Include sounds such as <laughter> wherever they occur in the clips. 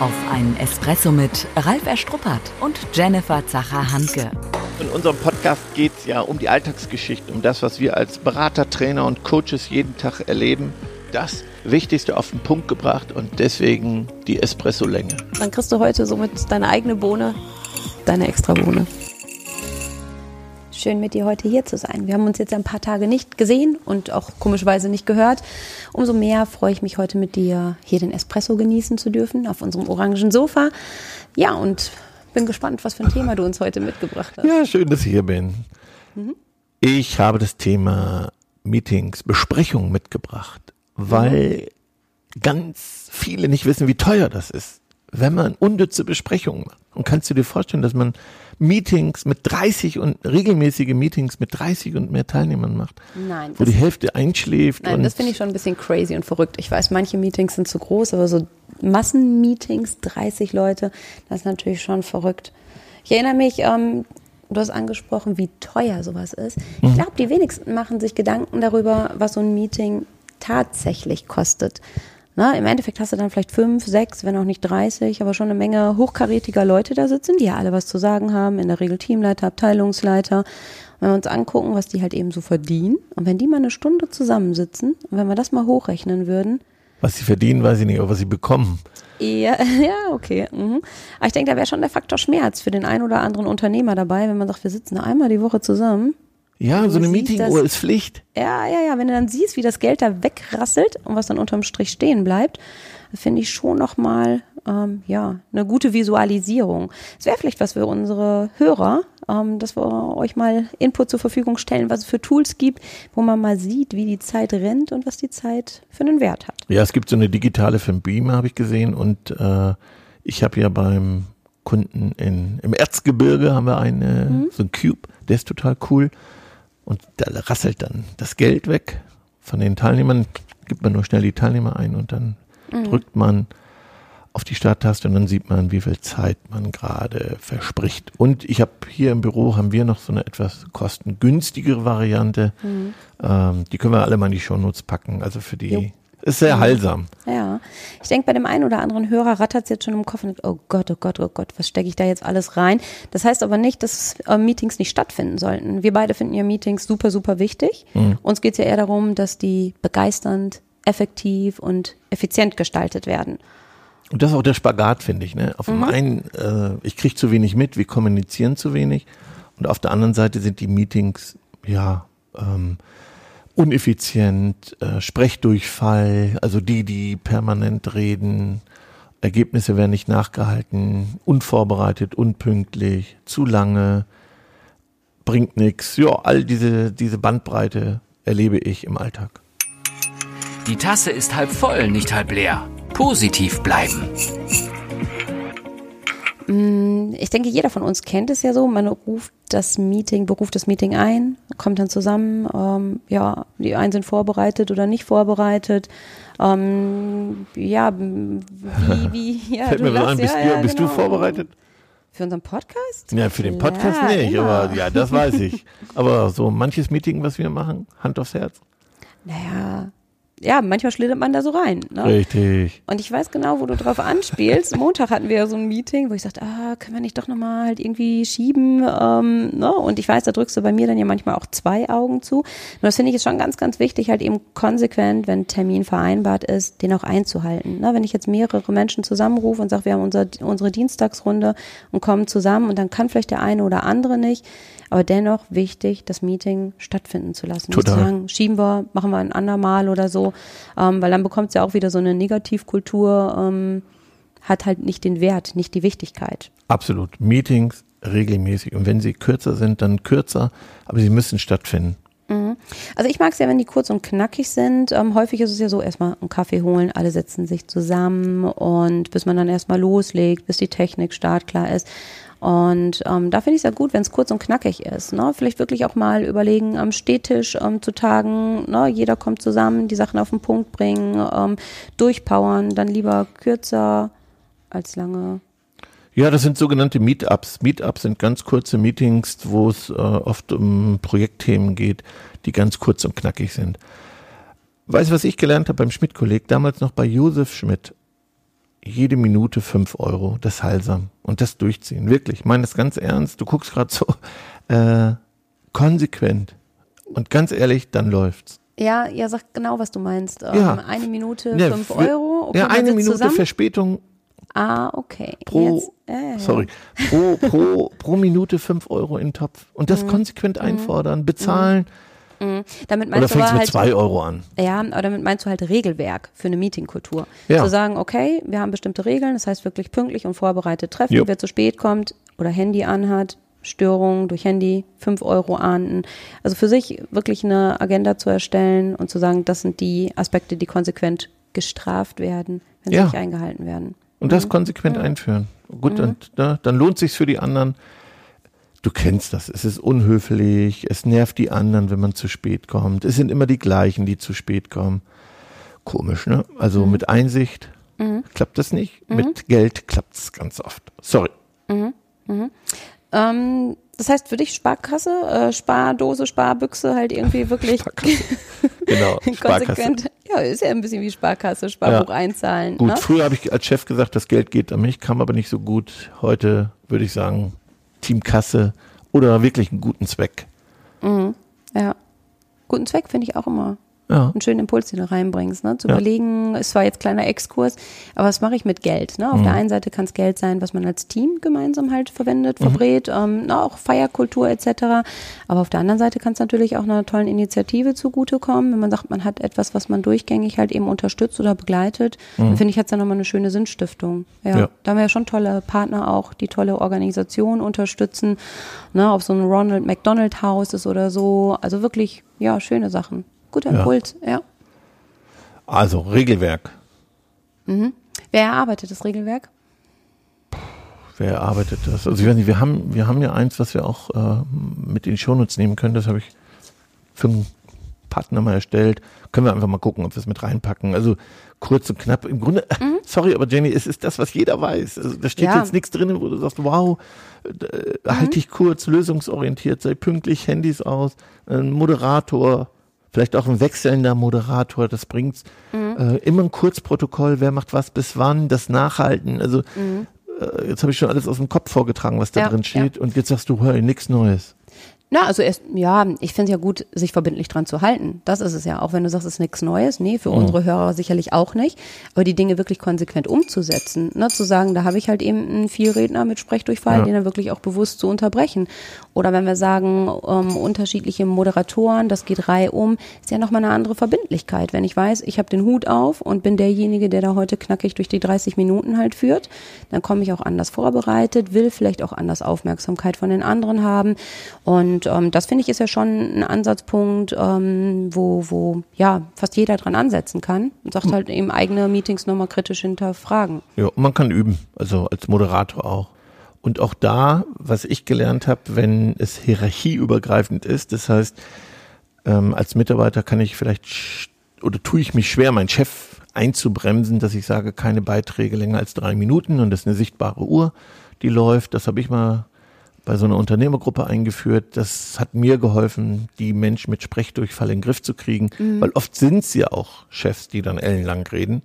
Auf einen Espresso mit Ralf Erstruppert und Jennifer Zacher-Hanke. In unserem Podcast geht es ja um die Alltagsgeschichte, um das, was wir als Berater, Trainer und Coaches jeden Tag erleben. Das Wichtigste auf den Punkt gebracht und deswegen die Espresso-Länge. Dann kriegst du heute somit deine eigene Bohne, deine extra Bohne. Schön mit dir heute hier zu sein. Wir haben uns jetzt ein paar Tage nicht gesehen und auch komischerweise nicht gehört. Umso mehr freue ich mich heute mit dir hier den Espresso genießen zu dürfen auf unserem orangen Sofa. Ja, und bin gespannt, was für ein Thema du uns heute mitgebracht hast. Ja, schön, dass ich hier bin. Mhm. Ich habe das Thema Meetings, Besprechungen mitgebracht, weil mhm. ganz viele nicht wissen, wie teuer das ist, wenn man unnütze Besprechungen macht. Und kannst du dir vorstellen, dass man Meetings mit 30 und regelmäßige Meetings mit 30 und mehr Teilnehmern macht? Nein. Wo die Hälfte einschläft. Nein, das finde ich schon ein bisschen crazy und verrückt. Ich weiß, manche Meetings sind zu groß, aber so Massenmeetings, 30 Leute, das ist natürlich schon verrückt. Ich erinnere mich, ähm, du hast angesprochen, wie teuer sowas ist. Ich mhm. glaube, die wenigsten machen sich Gedanken darüber, was so ein Meeting tatsächlich kostet. Na, Im Endeffekt hast du dann vielleicht fünf, sechs, wenn auch nicht 30, aber schon eine Menge hochkarätiger Leute da sitzen, die ja alle was zu sagen haben, in der Regel Teamleiter, Abteilungsleiter. Und wenn wir uns angucken, was die halt eben so verdienen, und wenn die mal eine Stunde zusammensitzen, und wenn wir das mal hochrechnen würden. Was sie verdienen, weiß ich nicht, aber was sie bekommen. Ja, <laughs> ja okay. Mhm. Aber ich denke, da wäre schon der Faktor Schmerz für den einen oder anderen Unternehmer dabei, wenn man sagt, wir sitzen einmal die Woche zusammen ja, so eine Meetinguhr ist Pflicht. Ja, ja, ja. Wenn du dann siehst, wie das Geld da wegrasselt und was dann unterm Strich stehen bleibt, finde ich schon nochmal, ähm, ja, eine gute Visualisierung. Es wäre vielleicht was für unsere Hörer, ähm, dass wir euch mal Input zur Verfügung stellen, was es für Tools gibt, wo man mal sieht, wie die Zeit rennt und was die Zeit für einen Wert hat. Ja, es gibt so eine digitale für Beamer, habe ich gesehen. Und äh, ich habe ja beim Kunden in, im Erzgebirge haben wir eine, mhm. so ein Cube, der ist total cool. Und da rasselt dann das Geld weg von den Teilnehmern, gibt man nur schnell die Teilnehmer ein und dann mhm. drückt man auf die Starttaste und dann sieht man, wie viel Zeit man gerade verspricht. Und ich habe hier im Büro haben wir noch so eine etwas kostengünstigere Variante. Mhm. Ähm, die können wir alle mal in die Shownotes packen. Also für die jo. Ist sehr heilsam. Ja. Ich denke, bei dem einen oder anderen Hörer rattert es jetzt schon im Kopf und denkt, oh Gott, oh Gott, oh Gott, was stecke ich da jetzt alles rein? Das heißt aber nicht, dass äh, Meetings nicht stattfinden sollten. Wir beide finden ja Meetings super, super wichtig. Mhm. Uns geht es ja eher darum, dass die begeisternd, effektiv und effizient gestaltet werden. Und das ist auch der Spagat, finde ich. Ne? Auf mhm. dem einen, äh, ich kriege zu wenig mit, wir kommunizieren zu wenig. Und auf der anderen Seite sind die Meetings, ja, ähm, uneffizient, äh, Sprechdurchfall, also die, die permanent reden, Ergebnisse werden nicht nachgehalten, unvorbereitet, unpünktlich, zu lange, bringt nichts. Ja, all diese, diese Bandbreite erlebe ich im Alltag. Die Tasse ist halb voll, nicht halb leer. Positiv bleiben. Mm, ich denke, jeder von uns kennt es ja so. Man ruft das Meeting, beruft das Meeting ein, kommt dann zusammen. Ähm, ja, die einen sind vorbereitet oder nicht vorbereitet. Ähm, ja, wie, wie, <laughs> ja, Fällt mir so an, bist, ja, du, bist genau. du vorbereitet? Für unseren Podcast? Ja, für den Podcast ja, nicht, immer. aber ja, das weiß ich. <laughs> aber so manches Meeting, was wir machen, Hand aufs Herz. Naja, ja, manchmal schlittert man da so rein. Ne? Richtig. Und ich weiß genau, wo du drauf anspielst. <laughs> Montag hatten wir ja so ein Meeting, wo ich sagte, ah, können wir nicht doch nochmal halt irgendwie schieben? Ähm, ne? Und ich weiß, da drückst du bei mir dann ja manchmal auch zwei Augen zu. Und das finde ich ist schon ganz, ganz wichtig, halt eben konsequent, wenn Termin vereinbart ist, den auch einzuhalten. Ne? Wenn ich jetzt mehrere Menschen zusammenrufe und sage, wir haben unser, unsere Dienstagsrunde und kommen zusammen und dann kann vielleicht der eine oder andere nicht, aber dennoch wichtig, das Meeting stattfinden zu lassen. Total. Nicht zu sagen, schieben wir, machen wir ein andermal oder so, ähm, weil dann bekommt es ja auch wieder so eine Negativkultur, ähm, hat halt nicht den Wert, nicht die Wichtigkeit. Absolut. Meetings regelmäßig. Und wenn sie kürzer sind, dann kürzer, aber sie müssen stattfinden. Also ich mag es ja, wenn die kurz und knackig sind. Ähm, häufig ist es ja so, erstmal einen Kaffee holen, alle setzen sich zusammen und bis man dann erstmal loslegt, bis die Technik startklar ist. Und ähm, da finde ich es ja gut, wenn es kurz und knackig ist. Ne? Vielleicht wirklich auch mal überlegen, am Stehtisch ähm, zu tagen. Ne? Jeder kommt zusammen, die Sachen auf den Punkt bringen, ähm, durchpowern, dann lieber kürzer als lange. Ja, das sind sogenannte Meetups. Meetups sind ganz kurze Meetings, wo es äh, oft um Projektthemen geht, die ganz kurz und knackig sind. Weißt du, was ich gelernt habe beim Schmidt-Kolleg, damals noch bei Josef Schmidt? jede Minute fünf Euro, das Heilsam. Und das durchziehen. Wirklich. Ich meine das ganz ernst. Du guckst gerade so äh, konsequent. Und ganz ehrlich, dann läuft's. Ja, ja, sag genau, was du meinst. Ähm, Ja. Eine Minute, Ja, fünf wir- Euro. Okay, ja, eine Minute zusammen. Verspätung Ah, okay. pro, Jetzt, ja. sorry, pro, pro, pro Minute fünf Euro in den Topf. Und Mhm. das konsequent einfordern, bezahlen. Damit Oder meinst du fängst aber mit halt, zwei Euro an? Ja, aber damit meinst du halt Regelwerk für eine Meetingkultur. Ja. Zu sagen, okay, wir haben bestimmte Regeln, das heißt wirklich pünktlich und vorbereitet treffen. Jo. Wer zu spät kommt oder Handy anhat, Störungen durch Handy, fünf Euro ahnden. Also für sich wirklich eine Agenda zu erstellen und zu sagen, das sind die Aspekte, die konsequent gestraft werden, wenn sie Ja. nicht eingehalten werden. Und Mhm. das konsequent einführen. Gut, und da, dann lohnt sich's für die anderen. Du kennst das. Es ist unhöflich. Es nervt die anderen, wenn man zu spät kommt. Es sind immer die gleichen, die zu spät kommen. Komisch, ne? Mhm. Also mit Einsicht klappt das nicht. Mit Geld klappt's ganz oft. Sorry. Ähm, das heißt für dich Sparkasse, äh, Spardose, Sparbüchse halt irgendwie <laughs> wirklich <laughs> Genau. Konsequent. Ja, ist ja ein bisschen wie Sparkasse, Sparbuch Ja. einzahlen. Gut, ne? früher habe ich als Chef gesagt, das Geld geht an mich, kam aber nicht so gut. Heute würde ich sagen, Team Kasse oder wirklich einen guten Zweck. Ja. Guten Zweck finde ich auch immer. Ja. Einen schönen Impuls, den du reinbringst. Ne? Zu Ja. überlegen, es war jetzt kleiner Exkurs, aber was mache ich mit Geld? Ne? Auf Mhm. der einen Seite kann es Geld sein, was man als Team gemeinsam halt verwendet, Mhm. verbrät, ähm, na, auch Feierkultur etc. Aber auf der anderen Seite kann es natürlich auch einer tollen Initiative zugutekommen, wenn man sagt, man hat etwas, was man durchgängig halt eben unterstützt oder begleitet. Dann finde ich, hat es ja nochmal eine schöne Sinnstiftung. Ja. Mhm. Ja. Da haben wir ja schon tolle Partner auch, die tolle Organisationen unterstützen, ne, ob so ein Ronald McDonald Haus ist oder so. Also wirklich, ja, schöne Sachen. Guter Ja. Impuls, ja. Also Regelwerk. Wer erarbeitet das Regelwerk? Wer erarbeitet das? Also ich weiß nicht, wir haben, wir haben ja eins, was wir auch äh, mit in die Shownotes nehmen können. Das habe ich für einen Partner mal erstellt. Können wir einfach mal gucken, ob wir es mit reinpacken. Also kurz und knapp. Im Grunde, <laughs> sorry, aber Jenny, es ist das, was jeder weiß. Also da steht Ja. jetzt nichts drin, wo du sagst, wow, äh, halt dich kurz, lösungsorientiert, sei pünktlich, Handys aus, ein Moderator, vielleicht auch ein wechselnder Moderator, das bringt's. Äh, immer ein Kurzprotokoll, wer macht was bis wann, das Nachhalten. Also äh, jetzt habe ich schon alles aus dem Kopf vorgetragen, was da Ja, drin steht. Und jetzt sagst du, hey, nichts Neues. Na, also erst, ja, ich finde es ja gut, sich verbindlich dran zu halten. Das ist es ja. Auch wenn du sagst, es ist nichts Neues. Nee, für unsere Hörer sicherlich auch nicht. Aber die Dinge wirklich konsequent umzusetzen. Ne, zu sagen, da habe ich halt eben einen Vielredner mit Sprechdurchfall, Ja. den dann wirklich auch bewusst zu unterbrechen. Oder wenn wir sagen, ähm, unterschiedliche Moderatoren, das geht reihum, ist ja nochmal eine andere Verbindlichkeit. Wenn ich weiß, ich habe den Hut auf und bin derjenige, der da heute knackig durch die 30 Minuten halt führt, dann komme ich auch anders vorbereitet, will vielleicht auch anders Aufmerksamkeit von den anderen haben. Und ähm, das finde ich ist ja schon ein Ansatzpunkt, ähm, wo, wo ja fast jeder dran ansetzen kann und sagt halt eben eigene Meetings nochmal kritisch hinterfragen. Ja, und man kann üben, also als Moderator auch. Und auch da, was ich gelernt habe, wenn es hierarchieübergreifend ist, das heißt, ähm, als Mitarbeiter kann ich vielleicht oder tue ich mich schwer, meinen Chef einzubremsen, dass ich sage, keine Beiträge länger als drei Minuten und das ist eine sichtbare Uhr, die läuft. Das habe ich mal bei so einer Unternehmergruppe eingeführt. Das hat mir geholfen, die Menschen mit Sprechdurchfall in den Griff zu kriegen, weil oft sind es ja auch Chefs, die dann ellenlang reden.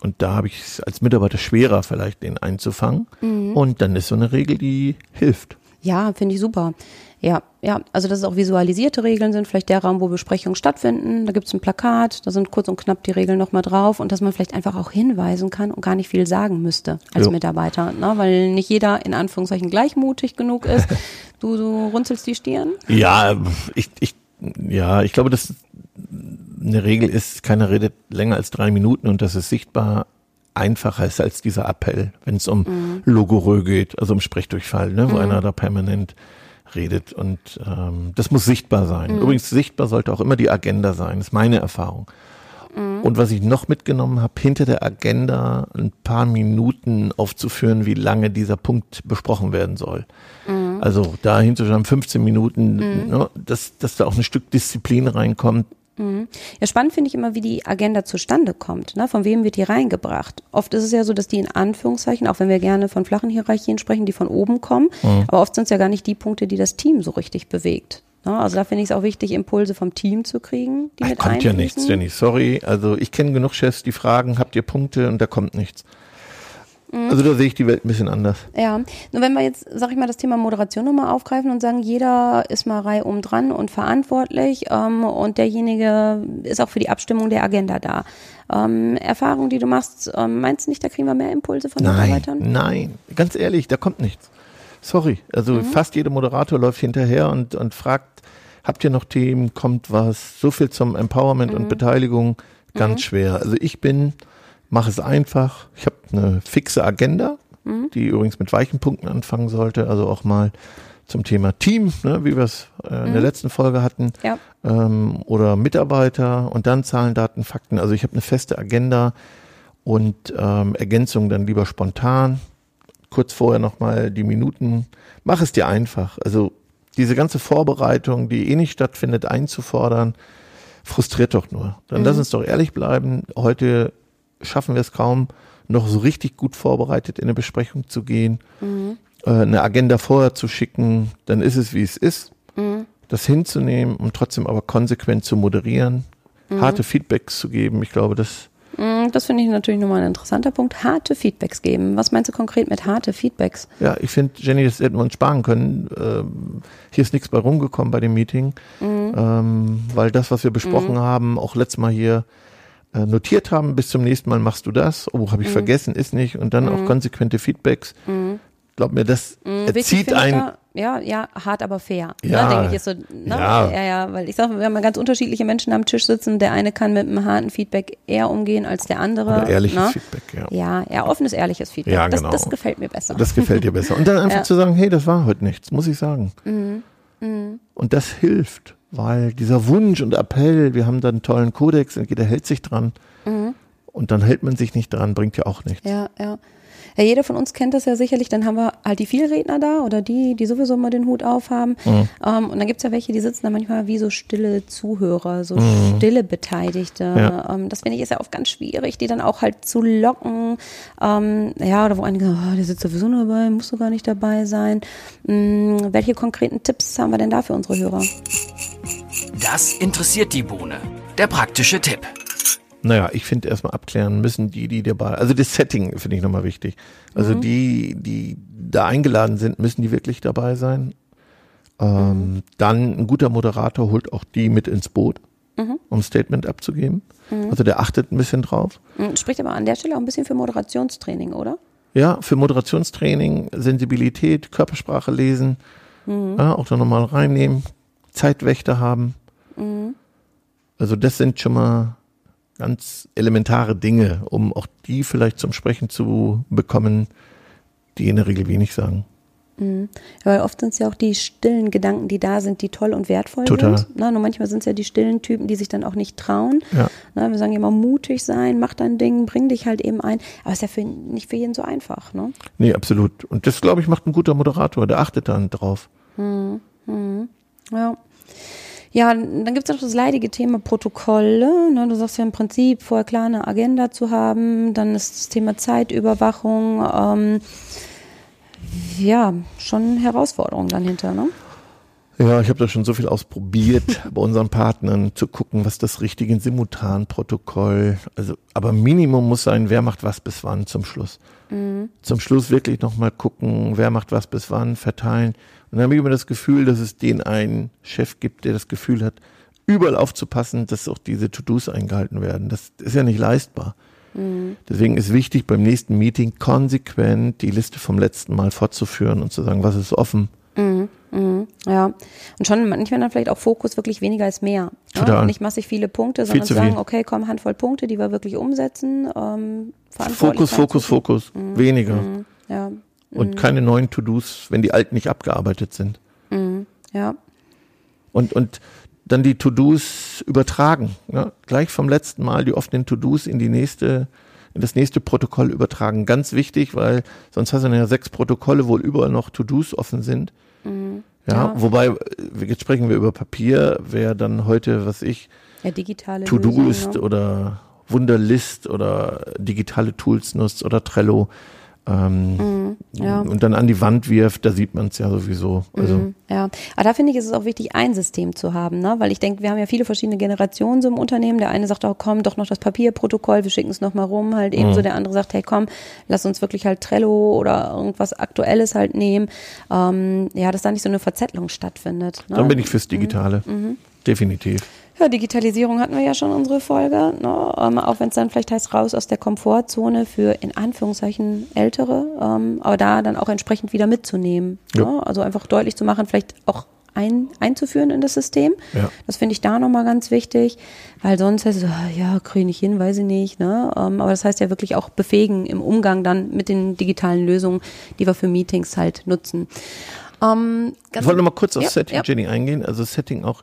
Und da habe ich es als Mitarbeiter schwerer, vielleicht den einzufangen. Und dann ist so eine Regel, die hilft. Ja, finde ich super. Ja, ja, also dass es auch visualisierte Regeln sind, vielleicht der Raum, wo Besprechungen stattfinden, da gibt's ein Plakat, da sind kurz und knapp die Regeln nochmal drauf und dass man vielleicht einfach auch hinweisen kann und gar nicht viel sagen müsste als Jo. Mitarbeiter, ne? weil nicht jeder in Anführungszeichen gleichmutig genug ist. <laughs> Du, du runzelst die Stirn. Ja, ich, ich, ja, ich glaube, dass eine Regel ist, keiner redet länger als drei Minuten und das ist sichtbar einfacher ist als dieser Appell, wenn es um Logorö geht, also um Sprechdurchfall, ne, wo einer da permanent redet und ähm, das muss sichtbar sein. Übrigens sichtbar sollte auch immer die Agenda sein, ist meine Erfahrung. Und was ich noch mitgenommen habe, hinter der Agenda ein paar Minuten aufzuführen, wie lange dieser Punkt besprochen werden soll. Also da hinzuschreiben, 15 Minuten, ne, dass, dass da auch ein Stück Disziplin reinkommt. Ja, spannend finde ich immer, wie die Agenda zustande kommt. Ne? Von wem wird die reingebracht? Oft ist es ja so, dass die in Anführungszeichen, auch wenn wir gerne von flachen Hierarchien sprechen, die von oben kommen, aber oft sind es ja gar nicht die Punkte, die das Team so richtig bewegt. Ne? Also da finde ich es auch wichtig, Impulse vom Team zu kriegen, die Ach, mit kommt ja einfließen. nichts, Jenny, sorry. Also ich kenne genug Chefs, die fragen, habt ihr Punkte und da kommt nichts. Also da sehe ich die Welt ein bisschen anders. Ja, nur wenn wir jetzt, sag ich mal, das Thema Moderation nochmal aufgreifen und sagen, jeder ist mal reihum dran und verantwortlich ähm, und derjenige ist auch für die Abstimmung der Agenda da. Ähm, Erfahrung, die du machst, ähm, meinst du nicht, da kriegen wir mehr Impulse von Nein, Mitarbeitern? nein, ganz ehrlich, da kommt nichts. Sorry, also Mhm. fast jeder Moderator läuft hinterher und, und fragt, habt ihr noch Themen, kommt was? So viel zum Empowerment Mhm. und Beteiligung, ganz schwer. Also ich bin, mache es einfach. Ich habe eine fixe Agenda, Mhm. die übrigens mit weichen Punkten anfangen sollte, also auch mal zum Thema Team, ne, wie wir es äh, in der letzten Folge hatten, Mhm. Ja. ähm, oder Mitarbeiter und dann Zahlen, Daten, Fakten. Also ich habe eine feste Agenda und ähm, Ergänzungen dann lieber spontan. Kurz vorher nochmal die Minuten. Mach es dir einfach. Also diese ganze Vorbereitung, die eh nicht stattfindet, einzufordern, frustriert doch nur. Dann lass uns doch ehrlich bleiben. Heute schaffen wir es kaum, noch so richtig gut vorbereitet in eine Besprechung zu gehen, äh, eine Agenda vorher zu schicken. Dann ist es, wie es ist das hinzunehmen und trotzdem aber konsequent zu moderieren, harte Feedbacks zu geben. Ich glaube, das Mm, Das finde ich natürlich nochmal ein interessanter Punkt. Harte Feedbacks geben. Was meinst du konkret mit harte Feedbacks? Ja, ich finde, Jenny, das hätten wir uns sparen können. Ähm, hier ist nichts bei rumgekommen bei dem Meeting, ähm, weil das, was wir besprochen haben, auch letztes Mal hier äh, notiert haben, bis zum nächsten Mal machst du das. Oh, habe ich vergessen, ist nicht. Und dann auch konsequente Feedbacks. Glaub mir, das Wichtig erzieht finde ich ein. da, ja, ja, hart, aber fair. Ja. Ne, denke ich, ist so, ne? Ja. ja. ja, weil ich sage, wir haben ja ganz unterschiedliche Menschen am Tisch sitzen. Der eine kann mit einem harten Feedback eher umgehen als der andere. Oder ehrliches ne? Feedback, ja. Ja, ja, offenes, ehrliches Feedback. Ja, das, genau. das gefällt mir besser. Das gefällt dir besser. Und dann <laughs> einfach Ja. zu sagen, hey, das war heute nichts, muss ich sagen. Mhm. Und das hilft, weil dieser Wunsch und Appell, wir haben da einen tollen Kodex und jeder hält sich dran. Und dann hält man sich nicht dran, bringt ja auch nichts. Mhm. Ja, ja. Ja, jeder von uns kennt das ja sicherlich. Dann haben wir halt die Vielredner da oder die, die sowieso mal den Hut aufhaben. Mhm. Ähm, und dann gibt's ja welche, die sitzen da manchmal wie so stille Zuhörer, so stille Beteiligte. Mhm. Ja. Ähm, das finde ich ist ja oft ganz schwierig, die dann auch halt zu locken. Ähm, ja, oder wo einige sagen, oh, der sitzt sowieso nur dabei, musst du gar nicht dabei sein. Hm, welche konkreten Tipps haben wir denn da für unsere Hörer? Das interessiert die Bohne. Der praktische Tipp. Naja, ich finde erstmal abklären müssen die, die dabei, also das Setting finde ich nochmal wichtig. Also die, die da eingeladen sind, müssen die wirklich dabei sein. Ähm, Dann ein guter Moderator holt auch die mit ins Boot, um ein Statement abzugeben. Also der achtet ein bisschen drauf. Hm, Spricht aber an der Stelle auch ein bisschen für Moderationstraining, oder? Ja, für Moderationstraining, Sensibilität, Körpersprache lesen, ja, auch da nochmal reinnehmen, Zeitwächter haben. Also das sind schon mal ganz elementare Dinge, um auch die vielleicht zum Sprechen zu bekommen, die in der Regel wenig sagen. Weil oft sind es ja auch die stillen Gedanken, die da sind, die toll und wertvoll Total. sind. Ne? Nur manchmal sind es ja die stillen Typen, die sich dann auch nicht trauen. Ja. Ne? Wir sagen ja immer mutig sein, mach dein Ding, bring dich halt eben ein. Aber es ist ja für, nicht für jeden so einfach. Ne? Nee, absolut. Und das, glaube ich, macht ein guter Moderator, der achtet dann drauf. Ja. Ja, dann gibt es noch das leidige Thema Protokolle. Ne? Du sagst ja im Prinzip, vorher klar eine Agenda zu haben. Dann ist das Thema Zeitüberwachung. Ähm, ja, schon eine Herausforderung dann hinter. Ne? Ja, ich habe da schon so viel ausprobiert <laughs> bei unseren Partnern zu gucken, was das richtige Simultanprotokoll. Also, aber Minimum muss sein, wer macht was bis wann zum Schluss. Zum Schluss wirklich nochmal gucken, wer macht was bis wann, verteilen. Und dann habe ich immer das Gefühl, dass es den einen Chef gibt, der das Gefühl hat, überall aufzupassen, dass auch diese To-Dos eingehalten werden. Das ist ja nicht leistbar. Deswegen ist wichtig, beim nächsten Meeting konsequent die Liste vom letzten Mal fortzuführen und zu sagen, was ist offen, Ja, und schon manchmal dann vielleicht auch Fokus wirklich weniger als mehr. Ja? Nicht massig viele Punkte, sondern zu sagen, viel. okay, komm, Handvoll Punkte, die wir wirklich umsetzen. Ähm, Fokus, Fokus, Fokus. Weniger. Ja, Und keine neuen To-Dos, wenn die alten nicht abgearbeitet sind. ja, Und, und dann die To-Dos übertragen. Ja? Gleich vom letzten Mal die offenen To-Dos in die nächste, in das nächste Protokoll übertragen. Ganz wichtig, weil sonst hast du ja sechs Protokolle, wo überall noch To-Dos offen sind. Ja, Ja. wobei, äh, jetzt sprechen wir über Papier, wer dann heute, was ich, ja, digitale To-Do-Ist Lösungen, ne? oder Wunderlist oder digitale Tools nutzt oder Trello. Ähm, ja. und dann an die Wand wirft, da sieht man es ja sowieso. Also Mhm, ja, aber da finde ich, ist es auch wichtig, ein System zu haben, ne? weil ich denke, wir haben ja viele verschiedene Generationen so im Unternehmen. Der eine sagt, oh komm, doch noch das Papierprotokoll, wir schicken es nochmal rum, halt Mhm. ebenso. Der andere sagt, hey komm, lass uns wirklich halt Trello oder irgendwas Aktuelles halt nehmen. Ähm, ja, dass da nicht so eine Verzettlung stattfindet. Ne? dann bin ich fürs Digitale. Mhm. Definitiv. Ja, Digitalisierung hatten wir ja schon unsere Folge, ne? ähm, auch wenn es dann vielleicht heißt, raus aus der Komfortzone für in Anführungszeichen Ältere, ähm, aber da dann auch entsprechend wieder mitzunehmen. Ja. Ne? Also einfach deutlich zu machen, vielleicht auch ein, einzuführen in das System. Ja. Das finde ich da nochmal ganz wichtig, weil sonst heißt es, ah, ja, kriege ich nicht hin, weiß ich nicht. Ne? Ähm, aber das heißt ja wirklich auch befähigen im Umgang dann mit den digitalen Lösungen, die wir für Meetings halt nutzen. Ähm, Ich wollte noch mal kurz auf Ja, Setting, ja. Jenny, eingehen. Also Setting auch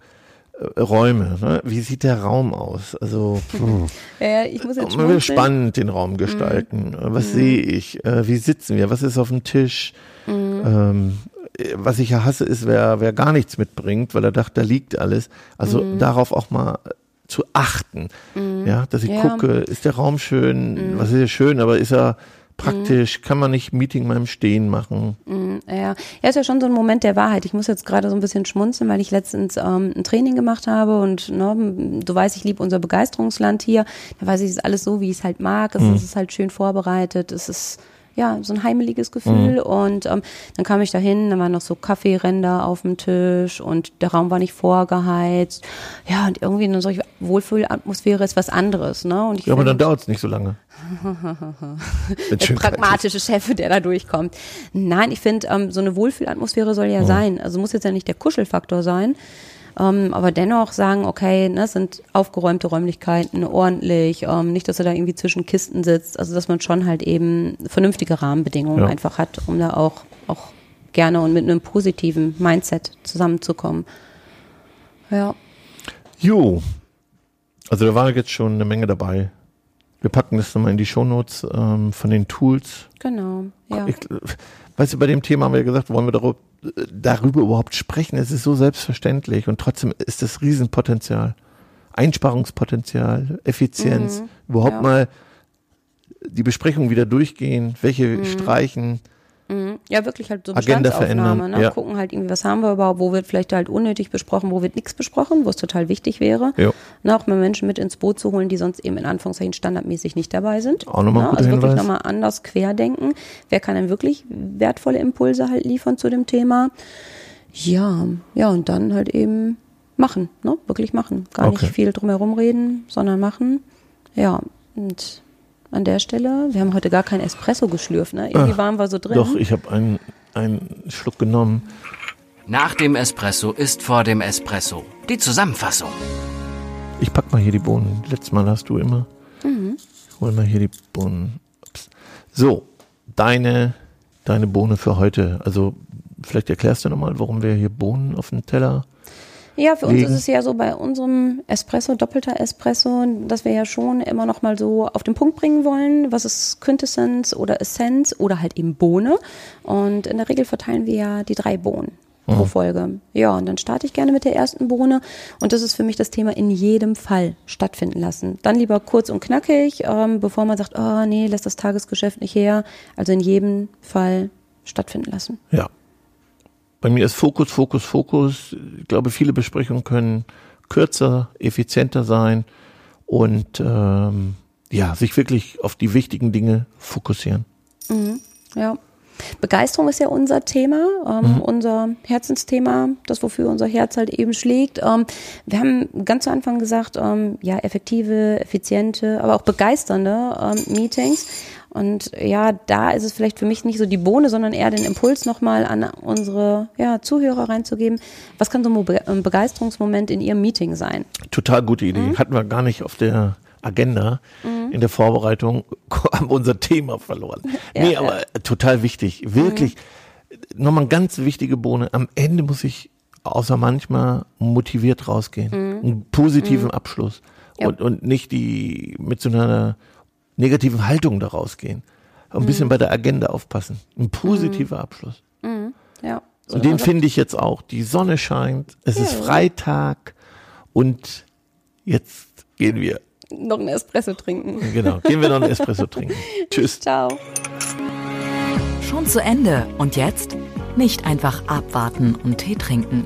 Räume. Ne? Wie sieht der Raum aus? Also Ja, ich muss jetzt man will spannend den Raum gestalten. Äh, Was sehe ich? Äh, wie sitzen wir? Was ist auf dem Tisch? Ähm, äh, was ich ja hasse, ist, wer, wer gar nichts mitbringt, weil er dachte, da liegt alles. Also darauf auch mal äh, zu achten. Ja, dass ich Ja. gucke, ist der Raum schön? Was ist ja schön, aber ist er praktisch? Kann man nicht Meeting mal im Stehen machen? Ja, ja, ist ja schon so ein Moment der Wahrheit. Ich muss jetzt gerade so ein bisschen schmunzeln, weil ich letztens ähm, ein Training gemacht habe und ne, du weißt, ich liebe unser Begeisterungsland hier. Da weiß ich, es ist alles so, wie ich es halt mag. Es ist halt schön vorbereitet. Es ist ja so ein heimeliges Gefühl. Und ähm, dann kam ich dahin, da waren noch so Kaffeeränder auf dem Tisch und der Raum war nicht vorgeheizt. Ja, und irgendwie eine solche Wohlfühlatmosphäre ist was anderes. Ne? Und ich Ja, aber dann dauert es nicht so lange. <laughs> Der pragmatische Chef, der da durchkommt. Nein, ich finde, ähm, so eine Wohlfühlatmosphäre soll ja sein. Also muss jetzt ja nicht der Kuschelfaktor sein. Ähm, aber dennoch sagen, okay, ne, sind aufgeräumte Räumlichkeiten, ordentlich, ähm, nicht, dass er da irgendwie zwischen Kisten sitzt, also dass man schon halt eben vernünftige Rahmenbedingungen Ja. einfach hat, um da auch, auch gerne und mit einem positiven Mindset zusammenzukommen. Ja. Jo. Also da war jetzt schon eine Menge dabei. Wir packen das nochmal in die Shownotes ähm, von den Tools. Genau, ja. Ich, weißt du, bei dem Thema haben wir gesagt, wollen wir darüber, darüber überhaupt sprechen? Es ist so selbstverständlich und trotzdem ist das Riesenpotenzial. Einsparungspotenzial, Effizienz, überhaupt Mhm. ja. mal die Besprechung wieder durchgehen, welche Mhm. streichen. Ja, wirklich halt so Bestandsaufnahme. Ne? ja. Gucken halt irgendwie, was haben wir überhaupt, wo wird vielleicht halt unnötig besprochen, wo wird nichts besprochen, wo es total wichtig wäre. Ja. Ne, auch mal Menschen mit ins Boot zu holen, die sonst eben in Anführungszeichen standardmäßig nicht dabei sind. Auch nochmal ne? Also wirklich Hinweis. nochmal anders querdenken. Wer kann denn wirklich wertvolle Impulse halt liefern zu dem Thema? Ja, ja, und dann halt eben machen, ne? Wirklich machen. Gar Okay. nicht viel drumherum reden, sondern machen. Ja, und an der Stelle, wir haben heute gar kein Espresso geschlürft, ne? Irgendwie Ach, waren wir so drin. Doch, ich habe einen, einen Schluck genommen. Nach dem Espresso ist vor dem Espresso. Die Zusammenfassung. Ich pack mal hier die Bohnen. Letztes Mal hast du immer. Mhm. Ich hol mal hier die Bohnen. Ups. So, deine, deine Bohne für heute. Also, vielleicht erklärst du nochmal, warum wir hier Bohnen auf dem Teller. Ja, für uns ist es ja so bei unserem Espresso, doppelter Espresso, dass wir ja schon immer noch mal so auf den Punkt bringen wollen, was ist Quintessenz oder Essenz oder halt eben Bohne. Und in der Regel verteilen wir ja die drei Bohnen pro Folge. Ja, und dann starte ich gerne mit der ersten Bohne. Und das ist für mich das Thema in jedem Fall stattfinden lassen. Dann lieber kurz und knackig, ähm, bevor man sagt, oh nee, lässt das Tagesgeschäft nicht her. Also in jedem Fall stattfinden lassen. Ja. Bei mir ist Fokus, Fokus, Fokus. Ich glaube, viele Besprechungen können kürzer, effizienter sein und ähm, ja, sich wirklich auf die wichtigen Dinge fokussieren. Ja. Begeisterung ist ja unser Thema, ähm, unser Herzensthema, das wofür unser Herz halt eben schlägt. Ähm, wir haben ganz zu Anfang gesagt, ähm, ja, effektive, effiziente, aber auch begeisternde ähm, Meetings. Und ja, da ist es vielleicht für mich nicht so die Bohne, sondern eher den Impuls nochmal an unsere ja, Zuhörer reinzugeben. Was kann so ein Be- ein Begeisterungsmoment in Ihrem Meeting sein? Total gute Idee. Mhm. Hatten wir gar nicht auf der Agenda. In der Vorbereitung <laughs> haben unser Thema verloren. nee, ja. aber total wichtig. Wirklich. Nochmal eine ganz wichtige Bohne. Am Ende muss ich außer manchmal motiviert rausgehen. Einen positiven Abschluss. Mhm. Ja. Und, und nicht die mit so einer negativen Haltung da rausgehen. Ein bisschen bei der Agenda aufpassen. Ein positiver Abschluss. Ja. Und den finde ich jetzt auch. Die Sonne scheint, es ist Freitag und jetzt gehen wir. noch einen Espresso trinken. Genau, gehen wir noch einen Espresso trinken. <laughs> Tschüss. Ciao. Schon zu Ende. Und jetzt? Nicht einfach abwarten und Tee trinken.